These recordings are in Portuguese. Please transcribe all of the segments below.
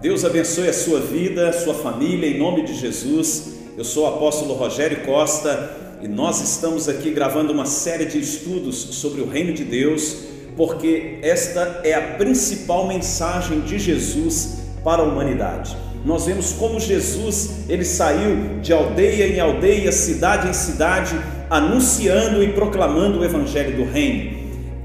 Deus abençoe a sua vida, a sua família, em nome de Jesus. Eu sou o apóstolo Rogério Costa e nós estamos aqui gravando uma série de estudos sobre o reino de Deus, porque esta é a principal mensagem de Jesus para a humanidade. Nós vemos como Jesus, ele saiu de aldeia em aldeia, cidade em cidade, anunciando e proclamando o evangelho do reino.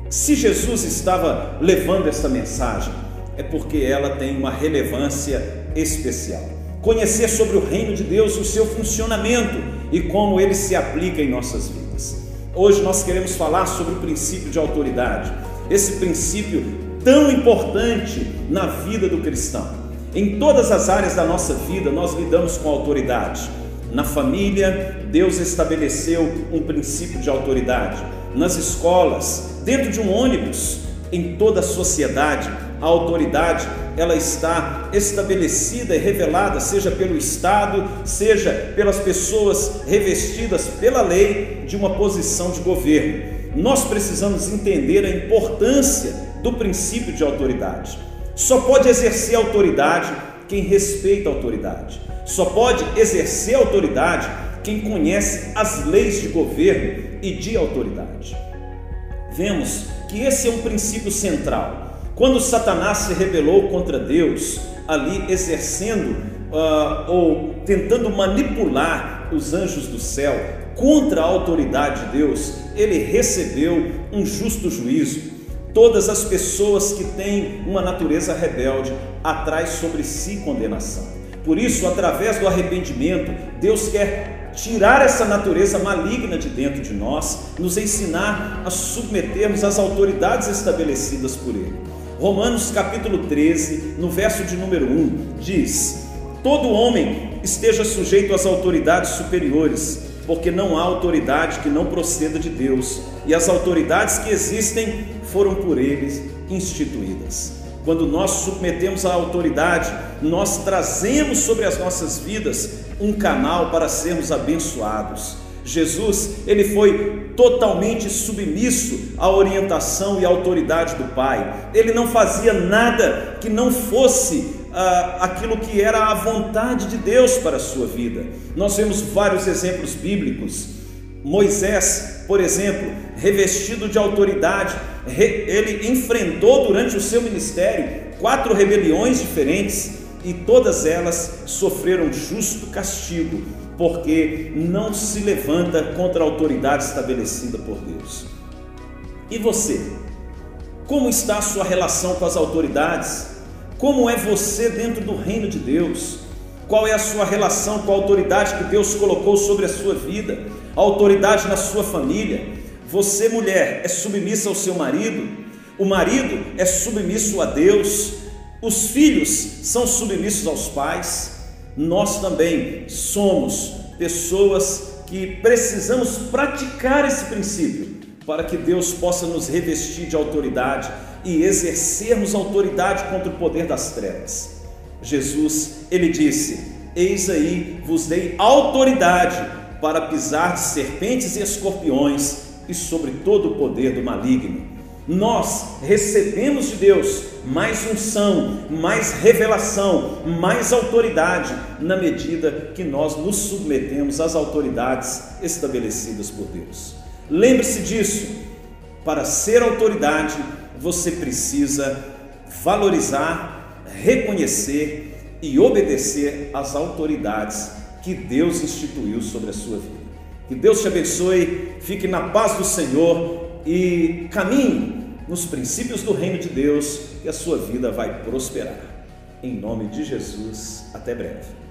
Se Jesus estava levando esta mensagem, é porque ela tem uma relevância especial. Conhecer sobre o reino de Deus, o seu funcionamento e como ele se aplica em nossas vidas. Hoje nós queremos falar sobre o princípio de autoridade, esse princípio tão importante na vida do cristão. Em todas as áreas da nossa vida nós lidamos com autoridade. Na família, Deus estabeleceu um princípio de autoridade. Nas escolas, dentro de um ônibus, em toda a sociedade, a autoridade ela está estabelecida e revelada, seja pelo Estado, seja pelas pessoas revestidas pela lei de uma posição de governo. Nós precisamos entender a importância do princípio de autoridade. Só pode exercer autoridade quem respeita a autoridade. Só pode exercer autoridade quem conhece as leis de governo e de autoridade. Vemos que esse é um princípio central quando Satanás se rebelou contra Deus, ali exercendo uh, ou tentando manipular os anjos do céu contra a autoridade de Deus, ele recebeu um justo juízo. Todas as pessoas que têm uma natureza rebelde atraem sobre si condenação. Por isso, através do arrependimento, Deus quer tirar essa natureza maligna de dentro de nós, nos ensinar a submetermos às autoridades estabelecidas por Ele. Romanos capítulo 13, no verso de número 1, diz: Todo homem esteja sujeito às autoridades superiores, porque não há autoridade que não proceda de Deus, e as autoridades que existem foram por eles instituídas. Quando nós submetemos à autoridade, nós trazemos sobre as nossas vidas um canal para sermos abençoados. Jesus, ele foi totalmente submisso à orientação e à autoridade do Pai. Ele não fazia nada que não fosse ah, aquilo que era a vontade de Deus para a sua vida. Nós vemos vários exemplos bíblicos. Moisés, por exemplo, revestido de autoridade, ele enfrentou durante o seu ministério quatro rebeliões diferentes e todas elas sofreram justo castigo porque não se levanta contra a autoridade estabelecida por Deus. E você? Como está a sua relação com as autoridades? Como é você dentro do reino de Deus? Qual é a sua relação com a autoridade que Deus colocou sobre a sua vida? A autoridade na sua família? Você, mulher, é submissa ao seu marido? O marido é submisso a Deus? Os filhos são submissos aos pais? Nós também somos pessoas que precisamos praticar esse princípio para que Deus possa nos revestir de autoridade e exercermos autoridade contra o poder das trevas. Jesus, ele disse: Eis aí vos dei autoridade para pisar de serpentes e escorpiões e sobre todo o poder do maligno nós recebemos de Deus mais unção, mais revelação, mais autoridade, na medida que nós nos submetemos às autoridades estabelecidas por Deus. Lembre-se disso, para ser autoridade, você precisa valorizar, reconhecer e obedecer às autoridades que Deus instituiu sobre a sua vida. Que Deus te abençoe, fique na paz do Senhor e caminhe nos princípios do reino de Deus e a sua vida vai prosperar. Em nome de Jesus, até breve.